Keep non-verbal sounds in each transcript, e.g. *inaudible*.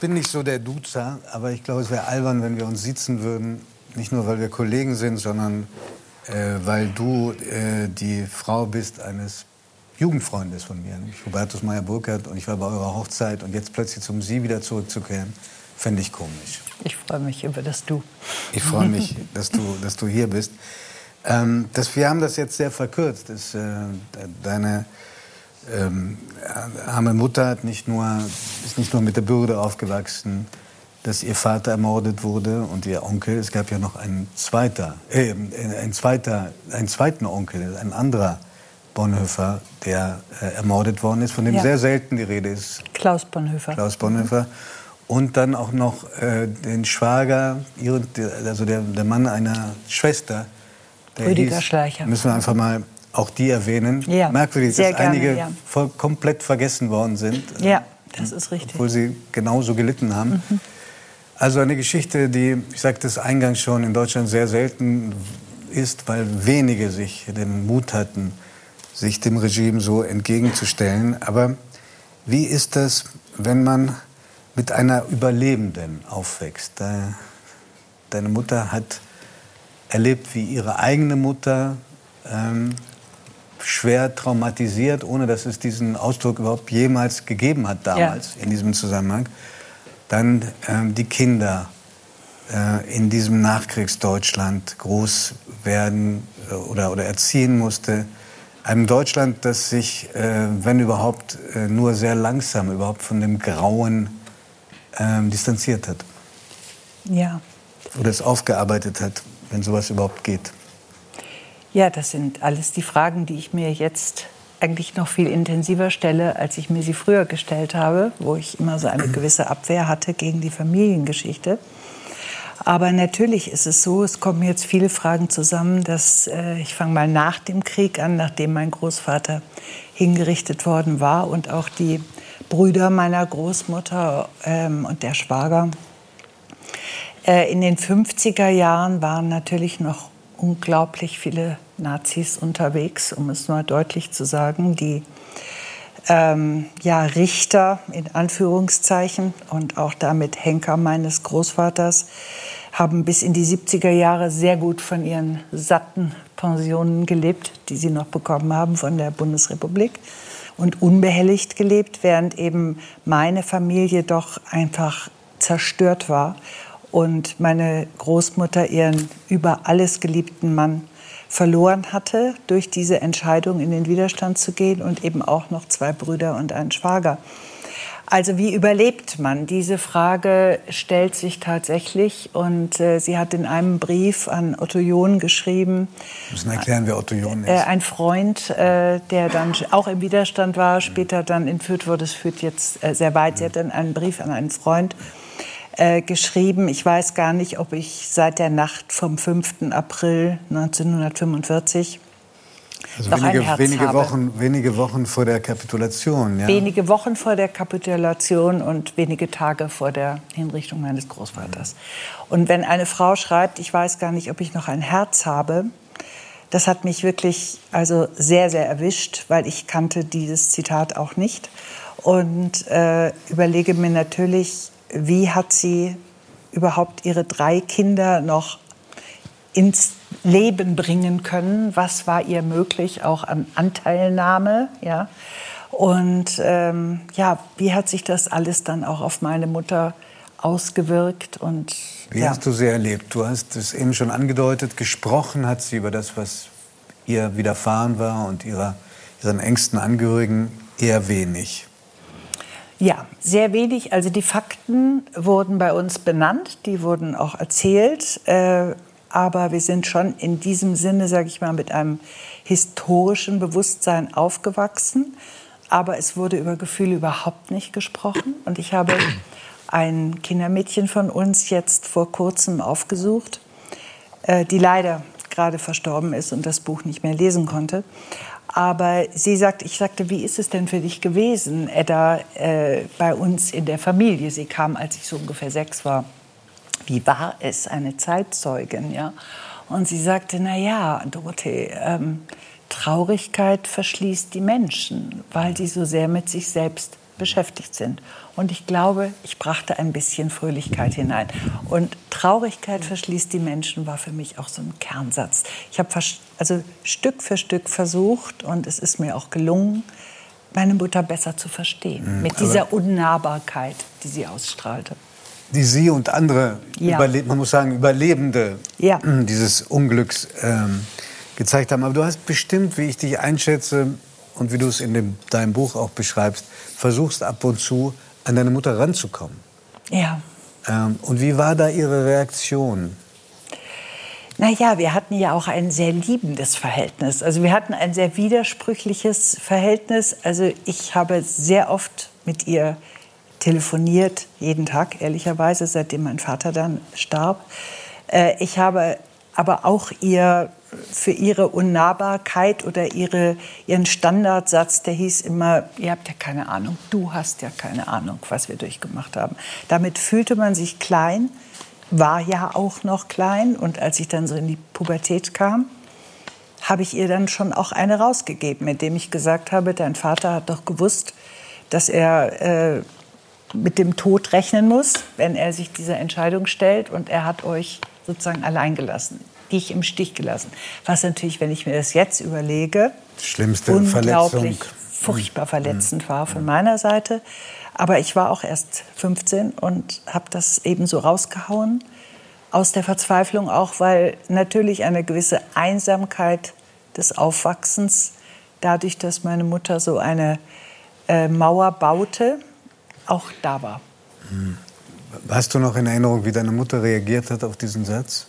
bin nicht so der Duzer, aber ich glaube, es wäre albern, wenn wir uns sitzen würden. Nicht nur, weil wir Kollegen sind, sondern äh, weil du äh, die Frau bist eines Jugendfreundes von mir, nämlich Hubertus Meyer-Burkhardt. Und ich war bei eurer Hochzeit und jetzt plötzlich zum Sie wieder zurückzukehren, fände ich komisch. Ich freue mich über das Du. Ich freue mich, *laughs* dass du, dass du hier bist. Ähm, das, wir haben das jetzt sehr verkürzt. Das, äh, deine ähm, arme Mutter hat nicht nur, ist nicht nur mit der Bürde aufgewachsen, dass ihr Vater ermordet wurde und ihr Onkel. Es gab ja noch einen, zweiter, äh, ein zweiter, einen zweiten Onkel, ein anderer Bonhoeffer, der äh, ermordet worden ist, von dem ja. sehr selten die Rede ist. Klaus Bonhoeffer. Klaus Bonhoeffer. Und dann auch noch äh, den Schwager, also der, der Mann einer Schwester. Rüdiger hieß, Schleicher. Müssen wir einfach mal auch die erwähnen. Ja, Merkwürdig, dass gerne, einige ja. voll, komplett vergessen worden sind. Ja, das ist richtig. Obwohl sie genauso gelitten haben. Mhm. Also eine Geschichte, die, ich sagte es eingangs schon, in Deutschland sehr selten ist, weil wenige sich den Mut hatten, sich dem Regime so entgegenzustellen. Aber wie ist das, wenn man mit einer Überlebenden aufwächst? Deine Mutter hat erlebt, wie ihre eigene Mutter ähm, schwer traumatisiert, ohne dass es diesen Ausdruck überhaupt jemals gegeben hat damals ja. in diesem Zusammenhang. Dann ähm, die Kinder äh, in diesem Nachkriegsdeutschland groß werden äh, oder, oder erziehen musste. Einem Deutschland, das sich, äh, wenn überhaupt, äh, nur sehr langsam überhaupt von dem Grauen ähm, distanziert hat. Ja. Oder es aufgearbeitet hat, wenn sowas überhaupt geht. Ja, das sind alles die Fragen, die ich mir jetzt eigentlich noch viel intensiver stelle, als ich mir sie früher gestellt habe, wo ich immer so eine gewisse Abwehr hatte gegen die Familiengeschichte. Aber natürlich ist es so, es kommen jetzt viele Fragen zusammen, dass äh, ich fange mal nach dem Krieg an, nachdem mein Großvater hingerichtet worden war und auch die Brüder meiner Großmutter ähm, und der Schwager. Äh, in den 50er Jahren waren natürlich noch unglaublich viele Nazis unterwegs, um es mal deutlich zu sagen, die ähm, ja, Richter in Anführungszeichen und auch damit Henker meines Großvaters haben bis in die 70er Jahre sehr gut von ihren satten Pensionen gelebt, die sie noch bekommen haben von der Bundesrepublik und unbehelligt gelebt, während eben meine Familie doch einfach zerstört war und meine Großmutter ihren über alles geliebten Mann verloren hatte durch diese Entscheidung in den Widerstand zu gehen und eben auch noch zwei Brüder und einen Schwager. Also wie überlebt man? Diese Frage stellt sich tatsächlich und äh, sie hat in einem Brief an Otto John geschrieben. Wir müssen erklären, wer Otto John ist. Äh, ein Freund, äh, der dann auch im Widerstand war, später dann entführt wurde. Es führt jetzt äh, sehr weit. Sie hat dann einen Brief an einen Freund äh, geschrieben. Ich weiß gar nicht, ob ich seit der Nacht vom 5. April 1945 also wenige, wenige Wochen, wenige Wochen vor der Kapitulation, ja? Wenige Wochen vor der Kapitulation und wenige Tage vor der Hinrichtung meines Großvaters. Und wenn eine Frau schreibt, ich weiß gar nicht, ob ich noch ein Herz habe, das hat mich wirklich also sehr, sehr erwischt, weil ich kannte dieses Zitat auch nicht. Und äh, überlege mir natürlich, wie hat sie überhaupt ihre drei Kinder noch ins Leben bringen können? Was war ihr möglich, auch an Anteilnahme? Ja? Und ähm, ja, wie hat sich das alles dann auch auf meine Mutter ausgewirkt? Und, wie ja. hast du sie erlebt? Du hast es eben schon angedeutet, gesprochen hat sie über das, was ihr widerfahren war und ihrer, ihren engsten Angehörigen eher wenig. Ja, sehr wenig. Also die Fakten wurden bei uns benannt, die wurden auch erzählt. Äh, aber wir sind schon in diesem Sinne, sage ich mal, mit einem historischen Bewusstsein aufgewachsen. Aber es wurde über Gefühle überhaupt nicht gesprochen. Und ich habe ein Kindermädchen von uns jetzt vor kurzem aufgesucht, äh, die leider gerade verstorben ist und das Buch nicht mehr lesen konnte. Aber sie sagt, ich sagte, wie ist es denn für dich gewesen, Edda, äh, bei uns in der Familie? Sie kam, als ich so ungefähr sechs war. Wie war es, eine Zeitzeugin, ja? Und sie sagte, na ja, Dorothee, ähm, Traurigkeit verschließt die Menschen, weil sie so sehr mit sich selbst beschäftigt sind. Und ich glaube, ich brachte ein bisschen Fröhlichkeit hinein. Und Traurigkeit verschließt die Menschen war für mich auch so ein Kernsatz. Ich habe also Stück für Stück versucht und es ist mir auch gelungen, meine Mutter besser zu verstehen. Mhm, mit dieser Unnahbarkeit, die sie ausstrahlte. Die Sie und andere, ja. man muss sagen, Überlebende ja. dieses Unglücks ähm, gezeigt haben. Aber du hast bestimmt, wie ich dich einschätze und wie du es in dem, deinem Buch auch beschreibst, versuchst ab und zu an deine Mutter ranzukommen. Ja. Ähm, und wie war da Ihre Reaktion? Naja, wir hatten ja auch ein sehr liebendes Verhältnis. Also wir hatten ein sehr widersprüchliches Verhältnis. Also ich habe sehr oft mit ihr telefoniert, jeden Tag, ehrlicherweise, seitdem mein Vater dann starb. Äh, ich habe aber auch ihr für ihre Unnahbarkeit oder ihre, ihren Standardsatz, der hieß immer, ihr habt ja keine Ahnung, du hast ja keine Ahnung, was wir durchgemacht haben. Damit fühlte man sich klein, war ja auch noch klein und als ich dann so in die Pubertät kam, habe ich ihr dann schon auch eine rausgegeben, indem ich gesagt habe, dein Vater hat doch gewusst, dass er äh, mit dem Tod rechnen muss, wenn er sich dieser Entscheidung stellt und er hat euch sozusagen allein gelassen dich im Stich gelassen. Was natürlich, wenn ich mir das jetzt überlege, Schlimmste unglaublich Verletzung. furchtbar mhm. verletzend war von meiner Seite. Aber ich war auch erst 15 und habe das eben so rausgehauen. Aus der Verzweiflung auch, weil natürlich eine gewisse Einsamkeit des Aufwachsens, dadurch, dass meine Mutter so eine äh, Mauer baute, auch da war. Mhm. Hast du noch in Erinnerung, wie deine Mutter reagiert hat auf diesen Satz?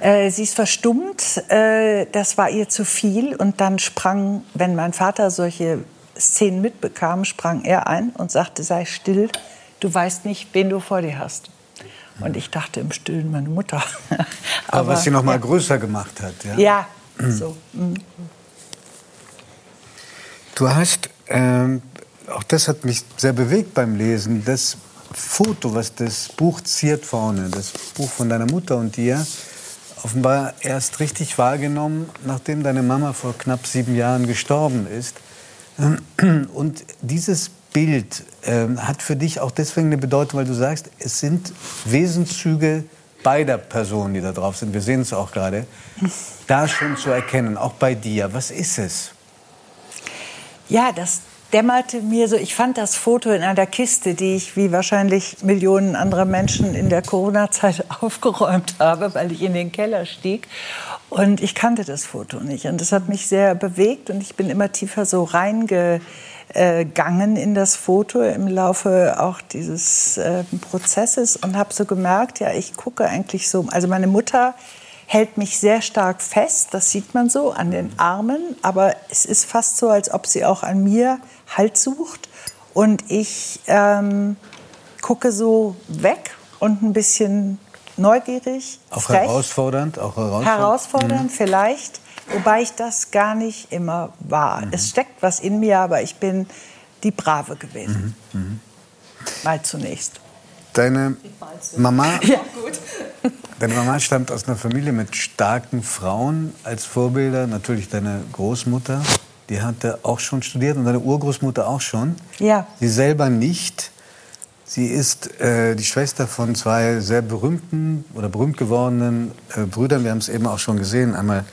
Äh, sie ist verstummt, äh, das war ihr zu viel. Und dann sprang, wenn mein Vater solche Szenen mitbekam, sprang er ein und sagte, sei still, du weißt nicht, wen du vor dir hast. Und ich dachte im Stillen meine Mutter. Aber, *laughs* Aber was sie noch mal ja. größer gemacht hat. Ja, ja so. Mhm. Du hast, ähm, auch das hat mich sehr bewegt beim Lesen, das Foto, was das Buch ziert vorne, das Buch von deiner Mutter und dir, offenbar erst richtig wahrgenommen, nachdem deine Mama vor knapp sieben Jahren gestorben ist. Und dieses Bild äh, hat für dich auch deswegen eine Bedeutung, weil du sagst, es sind Wesenszüge beider Personen, die da drauf sind. Wir sehen es auch gerade. Da schon zu erkennen, auch bei dir. Was ist es? Ja, das dämmerte mir so, ich fand das Foto in einer Kiste, die ich wie wahrscheinlich Millionen anderer Menschen in der Corona-Zeit *laughs* aufgeräumt habe, weil ich in den Keller stieg. Und ich kannte das Foto nicht. Und das hat mich sehr bewegt und ich bin immer tiefer so reingegangen in das Foto im Laufe auch dieses äh, Prozesses und habe so gemerkt, ja, ich gucke eigentlich so, also meine Mutter hält mich sehr stark fest, das sieht man so an den Armen, aber es ist fast so, als ob sie auch an mir Halt sucht und ich ähm, gucke so weg und ein bisschen neugierig. Auch frech. herausfordernd? Auch herausfordernd, herausfordernd mhm. vielleicht, wobei ich das gar nicht immer war. Mhm. Es steckt was in mir, aber ich bin die Brave gewesen. Mhm. mhm. Mal zunächst. Deine Mama, *laughs* ja, deine Mama stammt aus einer Familie mit starken Frauen als Vorbilder. Natürlich deine Großmutter, die hatte auch schon studiert und deine Urgroßmutter auch schon. Ja. Sie selber nicht. Sie ist äh, die Schwester von zwei sehr berühmten oder berühmt gewordenen äh, Brüdern. Wir haben es eben auch schon gesehen. Einmal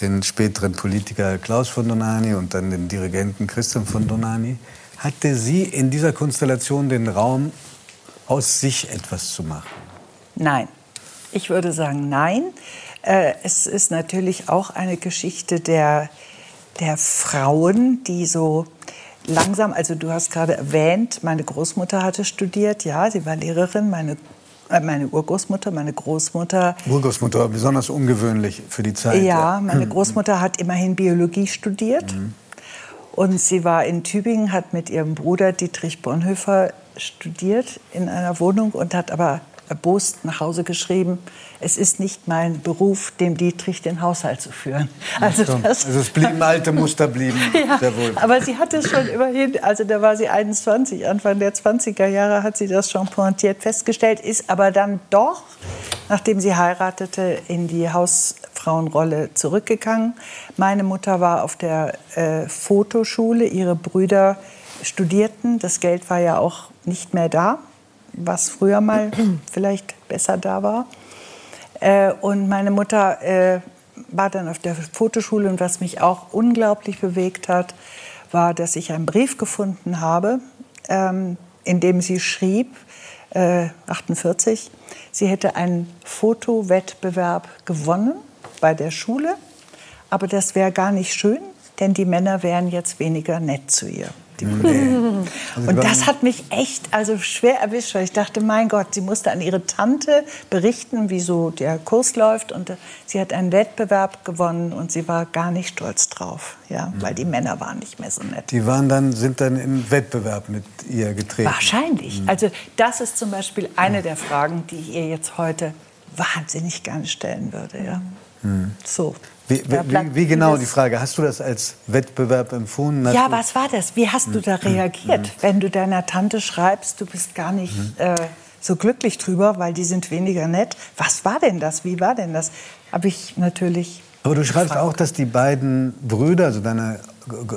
den späteren Politiker Klaus von Donani und dann den Dirigenten Christian von Donani. Hatte sie in dieser Konstellation den Raum, aus sich etwas zu machen? Nein. Ich würde sagen, nein. Äh, es ist natürlich auch eine Geschichte der, der Frauen, die so langsam, also du hast gerade erwähnt, meine Großmutter hatte studiert, ja, sie war Lehrerin, meine äh, meine Urgroßmutter, meine Großmutter. Urgroßmutter war besonders ungewöhnlich für die Zeit. Ja, meine Großmutter hat immerhin Biologie studiert. Mhm. Und sie war in Tübingen, hat mit ihrem Bruder Dietrich Bonhoeffer studiert in einer Wohnung und hat aber erbost nach Hause geschrieben, es ist nicht mein Beruf, dem Dietrich den Haushalt zu führen. Also, das, also es blieben alte Muster, blieben *laughs* ja, sehr wohl. Aber sie hat es schon immerhin, also da war sie 21, Anfang der 20er Jahre hat sie das schon pointiert festgestellt, ist aber dann doch, nachdem sie heiratete, in die Haus Frauenrolle zurückgegangen. Meine Mutter war auf der äh, Fotoschule, ihre Brüder studierten. Das Geld war ja auch nicht mehr da, was früher mal *clears throat* vielleicht besser da war. Äh, und meine Mutter äh, war dann auf der Fotoschule und was mich auch unglaublich bewegt hat, war, dass ich einen Brief gefunden habe, ähm, in dem sie schrieb, äh, 48, sie hätte einen Fotowettbewerb gewonnen bei der Schule, aber das wäre gar nicht schön, denn die Männer wären jetzt weniger nett zu ihr die Kollegen. Also und das hat mich echt also schwer erwischt, weil ich dachte, mein Gott, sie musste an ihre Tante berichten, wie so der Kurs läuft. Und äh, sie hat einen Wettbewerb gewonnen und sie war gar nicht stolz drauf, ja, mhm. weil die Männer waren nicht mehr so nett. Die waren dann, sind dann im Wettbewerb mit ihr getreten? Wahrscheinlich. Mhm. Also das ist zum Beispiel eine der Fragen, die ich ihr jetzt heute wahnsinnig gerne stellen würde. Ja. Mhm. So. Wie, wie, wie, genau die Frage? Hast du das als Wettbewerb empfunden? Hast ja, was war das? Wie hast du da hm. reagiert, mhm. wenn du deiner Tante schreibst, du bist gar nicht mhm. äh, so glücklich drüber, weil die sind weniger nett? Was war denn das? Wie war denn das? Habe ich natürlich. Aber du schreibst gefragt. auch, dass die beiden Brüder, also deine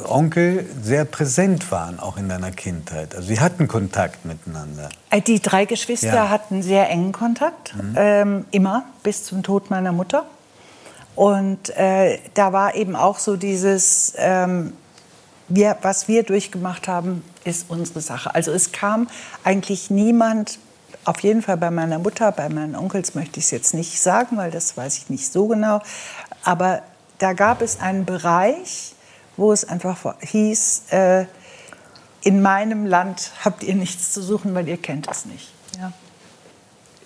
Onkel, sehr präsent waren, auch in deiner Kindheit. Also sie hatten Kontakt miteinander. Äh, die drei Geschwister ja. hatten sehr engen Kontakt, mhm. ähm, immer bis zum Tod meiner Mutter. Und äh, da war eben auch so dieses, ähm, wir, was wir durchgemacht haben, ist unsere Sache. Also es kam eigentlich niemand, auf jeden Fall bei meiner Mutter, bei meinen Onkels möchte ich es jetzt nicht sagen, weil das weiß ich nicht so genau. Aber da gab es einen Bereich, wo es einfach hieß, äh, in meinem Land habt ihr nichts zu suchen, weil ihr kennt es nicht. Ja.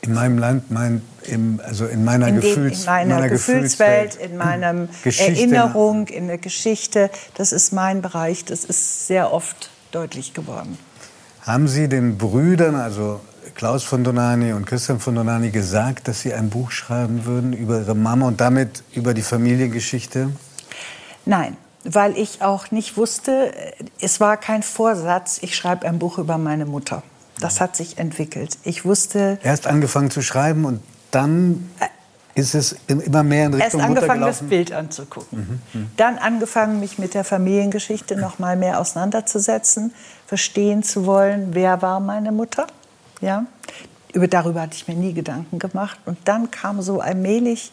In meinem Land, mein, im, also in meiner, in Gefühls, in meiner, meiner Gefühlswelt, Gefühlswelt, in meiner Erinnerung, in der Geschichte. Das ist mein Bereich. Das ist sehr oft deutlich geworden. Haben Sie den Brüdern, also Klaus von Donani und Christian von Donani, gesagt, dass Sie ein Buch schreiben würden über Ihre Mama und damit über die Familiengeschichte? Nein, weil ich auch nicht wusste, es war kein Vorsatz, ich schreibe ein Buch über meine Mutter. Das hat sich entwickelt. Ich wusste. Erst angefangen zu schreiben und dann ist es immer mehr in Richtung Erst angefangen, das Bild anzugucken. Mhm, mhm. Dann angefangen, mich mit der Familiengeschichte noch mal mehr auseinanderzusetzen, verstehen zu wollen, wer war meine Mutter. Ja? Über, darüber hatte ich mir nie Gedanken gemacht. Und dann kam so allmählich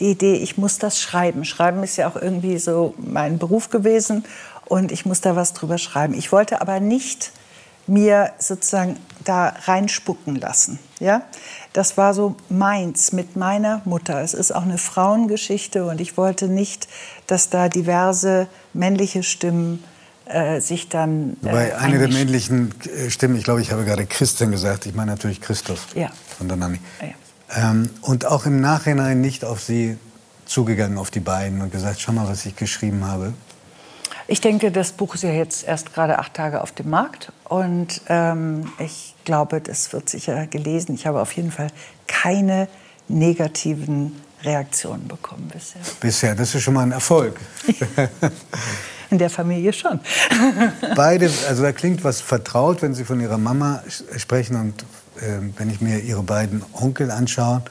die Idee, ich muss das schreiben. Schreiben ist ja auch irgendwie so mein Beruf gewesen und ich muss da was drüber schreiben. Ich wollte aber nicht mir sozusagen da reinspucken lassen. Ja? Das war so meins mit meiner Mutter. Es ist auch eine Frauengeschichte und ich wollte nicht, dass da diverse männliche Stimmen äh, sich dann. Äh, Wobei eine der männlichen äh, Stimmen, ich glaube, ich habe gerade Christian gesagt, ich meine natürlich Christoph ja. von der Nami. Ja. Ähm, und auch im Nachhinein nicht auf sie zugegangen, auf die beiden und gesagt, schau mal, was ich geschrieben habe. Ich denke, das Buch ist ja jetzt erst gerade acht Tage auf dem Markt und ähm, ich glaube, das wird sicher gelesen. Ich habe auf jeden Fall keine negativen Reaktionen bekommen bisher. Bisher, das ist schon mal ein Erfolg. *laughs* In der Familie schon. *laughs* Beide, also da klingt was vertraut, wenn Sie von Ihrer Mama sprechen und äh, wenn ich mir Ihre beiden Onkel anschaue.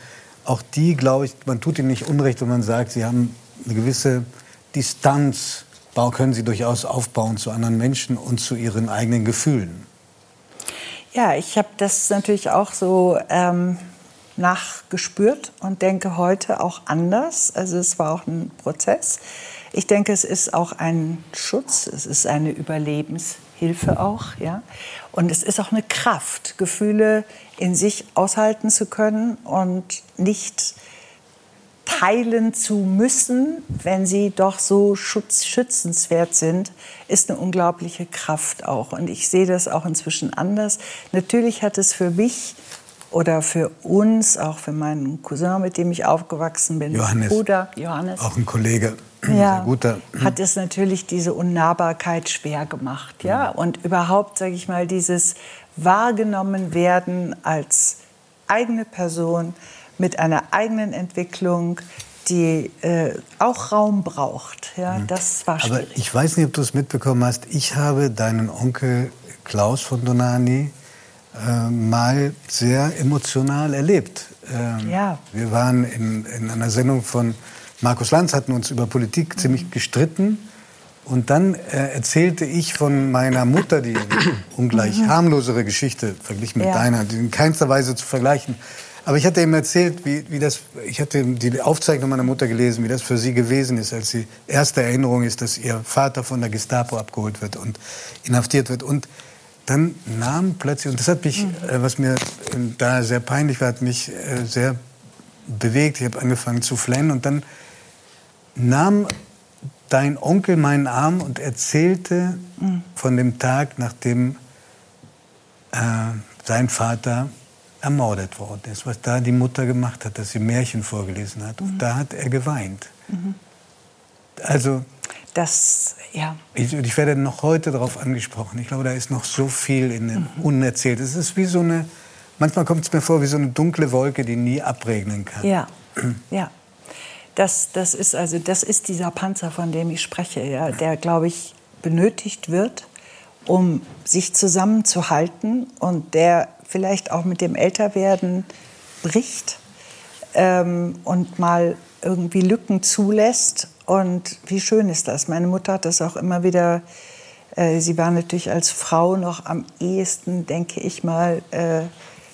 Auch die, glaube ich, man tut ihnen nicht Unrecht, wenn man sagt, sie haben eine gewisse Distanz können Sie durchaus aufbauen zu anderen Menschen und zu Ihren eigenen Gefühlen. Ja, ich habe das natürlich auch so ähm, nachgespürt und denke heute auch anders. Also es war auch ein Prozess. Ich denke, es ist auch ein Schutz, es ist eine Überlebenshilfe auch, ja. Und es ist auch eine Kraft, Gefühle in sich aushalten zu können und nicht teilen zu müssen, wenn sie doch so schutz, schützenswert sind, ist eine unglaubliche Kraft auch. Und ich sehe das auch inzwischen anders. Natürlich hat es für mich oder für uns, auch für meinen Cousin, mit dem ich aufgewachsen bin, Johannes, Bruder Johannes, auch ein Kollege, *clears throat* ja, guter. hat es natürlich diese Unnahbarkeit schwer gemacht, ja. Und überhaupt, sage ich mal, dieses wahrgenommen werden als eigene Person, mit einer eigenen Entwicklung, die äh, auch Raum braucht. Ja, mhm. das war schwierig. Aber ich weiß nicht, ob du es mitbekommen hast. Ich habe deinen Onkel Klaus von Donani äh, mal sehr emotional erlebt. Ähm, ja. Wir waren in, in einer Sendung von Markus Lanz hatten uns über Politik ziemlich gestritten. Und dann äh, erzählte ich von meiner Mutter, die *coughs* ungleich mhm. harmlosere Geschichte verglichen mit ja. deiner, die in keinster Weise zu vergleichen. Aber ich hatte ihm erzählt, wie, wie das, ich hatte die Aufzeichnung meiner Mutter gelesen, wie das für sie gewesen ist, als die erste Erinnerung ist, dass ihr Vater von der Gestapo abgeholt wird und inhaftiert wird. Und dann nahm plötzlich, und das hat mich, mhm. äh, was mir da sehr peinlich war, hat mich äh, sehr bewegt. Ich habe angefangen zu flennen und dann nahm dein Onkel meinen Arm und erzählte mhm. von dem Tag, nachdem äh, sein Vater ermordet worden ist, was da die Mutter gemacht hat, dass sie Märchen vorgelesen hat. Mhm. Und da hat er geweint. Mhm. Also das, ja. Ich, ich, werde noch heute darauf angesprochen. Ich glaube, da ist noch so viel in dem mhm. unerzählt. Es ist wie so eine, manchmal kommt es mir vor wie so eine dunkle Wolke, die nie abregnen kann. Ja, *clears throat* ja. Das, das, ist also, das ist dieser Panzer, von dem ich spreche, ja, der, glaube ich, benötigt wird, um sich zusammenzuhalten und der vielleicht auch mit dem Älterwerden bricht ähm, und mal irgendwie Lücken zulässt. Und wie schön ist das? Meine Mutter hat das auch immer wieder. Äh, sie war natürlich als Frau noch am ehesten, denke ich mal, äh,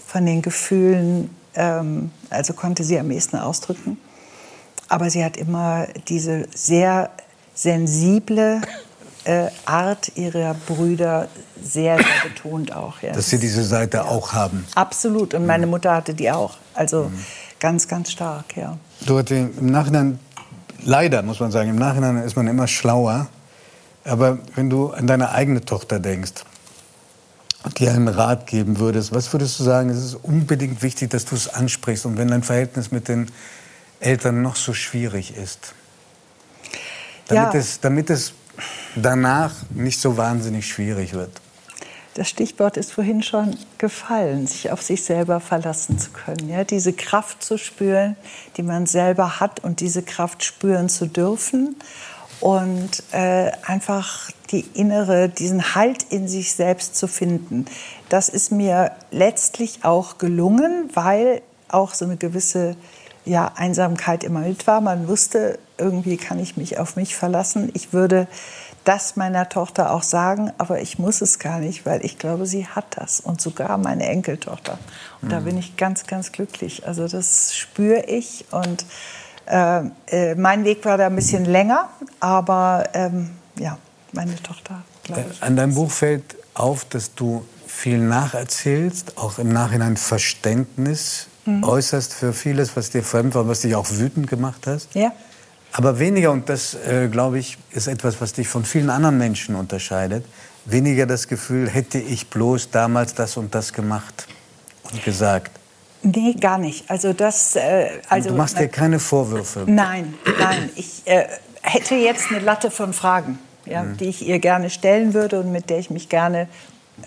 von den Gefühlen, ähm, also konnte sie am ehesten ausdrücken. Aber sie hat immer diese sehr sensible äh, Art ihrer Brüder sehr, sehr betont auch. Ja. Dass sie diese Seite ja. auch haben. Absolut. Und meine Mutter hatte die auch. Also mhm. ganz, ganz stark, ja. Dorothee, im Nachhinein, leider muss man sagen, im Nachhinein ist man immer schlauer. Aber wenn du an deine eigene Tochter denkst und dir einen Rat geben würdest, was würdest du sagen, es ist unbedingt wichtig, dass du es ansprichst und wenn dein Verhältnis mit den Eltern noch so schwierig ist. Damit, ja. es, damit es danach nicht so wahnsinnig schwierig wird. Das Stichwort ist vorhin schon gefallen, sich auf sich selber verlassen zu können. Ja, diese Kraft zu spüren, die man selber hat und diese Kraft spüren zu dürfen. Und äh, einfach die innere, diesen Halt in sich selbst zu finden. Das ist mir letztlich auch gelungen, weil auch so eine gewisse ja, Einsamkeit immer mit war. Man wusste, irgendwie kann ich mich auf mich verlassen. Ich würde das meiner Tochter auch sagen, aber ich muss es gar nicht, weil ich glaube, sie hat das und sogar meine Enkeltochter. Und mhm. da bin ich ganz, ganz glücklich. Also das spüre ich und äh, äh, mein Weg war da ein bisschen länger, aber ähm, ja, meine Tochter, glaube ich. An deinem Buch fällt auf, dass du viel nacherzählst, auch im Nachhinein Verständnis mhm. äußerst für vieles, was dir fremd war, was dich auch wütend gemacht hast. Ja. Aber weniger, und das, äh, glaube ich, ist etwas, was dich von vielen anderen Menschen unterscheidet, weniger das Gefühl, hätte ich bloß damals das und das gemacht und gesagt. Nee, gar nicht. Also das, äh, also, du machst dir keine Vorwürfe. Nein, nein. Ich äh, hätte jetzt eine Latte von Fragen, ja, mhm. die ich ihr gerne stellen würde und mit der ich mich gerne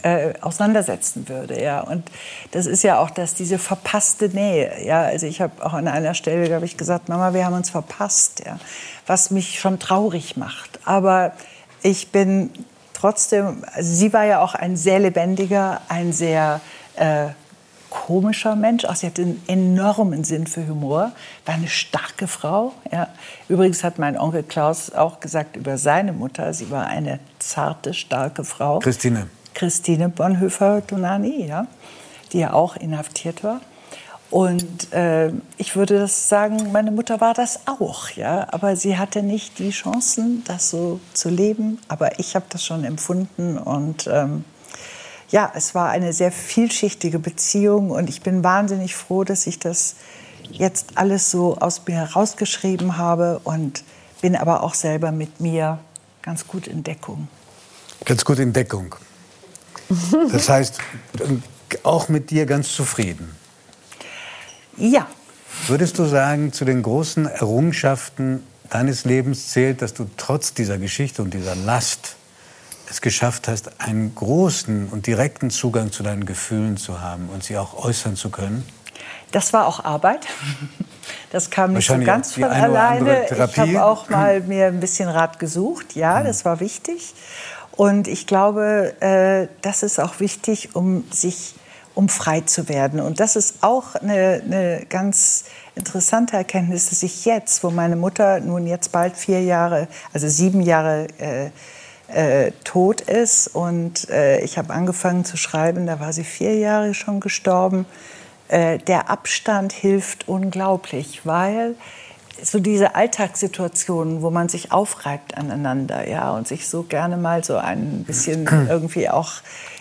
äh, auseinandersetzen würde. Ja. Und das ist ja auch dass diese verpasste Nähe. Ja. Also ich habe auch an einer Stelle, glaube ich, gesagt, Mama, wir haben uns verpasst, ja. was mich schon traurig macht. Aber ich bin trotzdem, also sie war ja auch ein sehr lebendiger, ein sehr äh, komischer Mensch. Auch sie hatte einen enormen Sinn für Humor, war eine starke Frau. Ja. Übrigens hat mein Onkel Klaus auch gesagt über seine Mutter, sie war eine zarte, starke Frau. Christine. Christine Bonhoeffer-Donani, ja, die ja auch inhaftiert war. Und äh, ich würde das sagen, meine Mutter war das auch, ja, aber sie hatte nicht die Chancen, das so zu leben. Aber ich habe das schon empfunden und ähm, ja, es war eine sehr vielschichtige Beziehung und ich bin wahnsinnig froh, dass ich das jetzt alles so aus mir herausgeschrieben habe und bin aber auch selber mit mir ganz gut in Deckung. Ganz gut in Deckung. Das heißt, auch mit dir ganz zufrieden? Ja. Würdest du sagen, zu den großen Errungenschaften deines Lebens zählt, dass du trotz dieser Geschichte und dieser Last es geschafft hast, einen großen und direkten Zugang zu deinen Gefühlen zu haben und sie auch äußern zu können? Das war auch Arbeit. Das kam nicht so ganz von alleine. Ich habe auch mal mir ein bisschen Rat gesucht. Ja, das war wichtig. Und ich glaube, äh, das ist auch wichtig, um sich um frei zu werden. Und das ist auch eine, eine ganz interessante Erkenntnis, dass ich jetzt, wo meine Mutter nun jetzt bald vier Jahre, also sieben Jahre äh, äh, tot ist und äh, ich habe angefangen zu schreiben, da war sie vier Jahre schon gestorben. Äh, der Abstand hilft unglaublich, weil so diese Alltagssituationen, wo man sich aufreibt aneinander, ja, und sich so gerne mal so ein bisschen irgendwie auch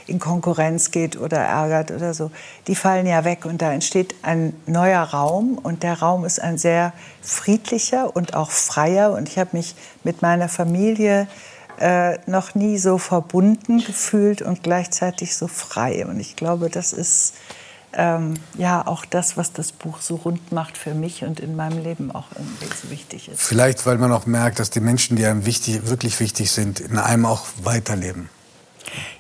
in Konkurrenz geht oder ärgert oder so, die fallen ja weg und da entsteht ein neuer Raum und der Raum ist ein sehr friedlicher und auch freier und ich habe mich mit meiner Familie äh, noch nie so verbunden gefühlt und gleichzeitig so frei und ich glaube, das ist ähm, ja auch das, was das Buch so rund macht für mich und in meinem Leben auch irgendwie so wichtig ist. Vielleicht, weil man auch merkt, dass die Menschen, die einem wichtig, wirklich wichtig sind, in einem auch weiterleben.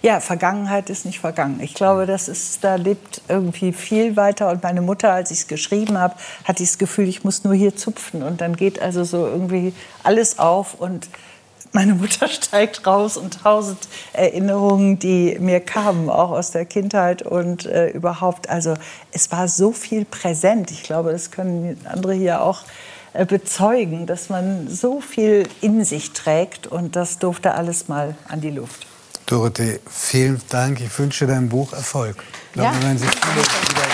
Ja, Vergangenheit ist nicht vergangen. Ich glaube, das ist, da lebt irgendwie viel weiter. Und meine Mutter, als ich es geschrieben habe, hatte ich das Gefühl, ich muss nur hier zupfen. Und dann geht also so irgendwie alles auf und meine Mutter steigt raus und tausend Erinnerungen, die mir kamen, auch aus der Kindheit und äh, überhaupt. Also es war so viel präsent. Ich glaube, das können andere hier auch äh, bezeugen, dass man so viel in sich trägt und das durfte alles mal an die Luft. Dorothee, vielen Dank. Ich wünsche deinem Buch Erfolg. Ich glaube, ja.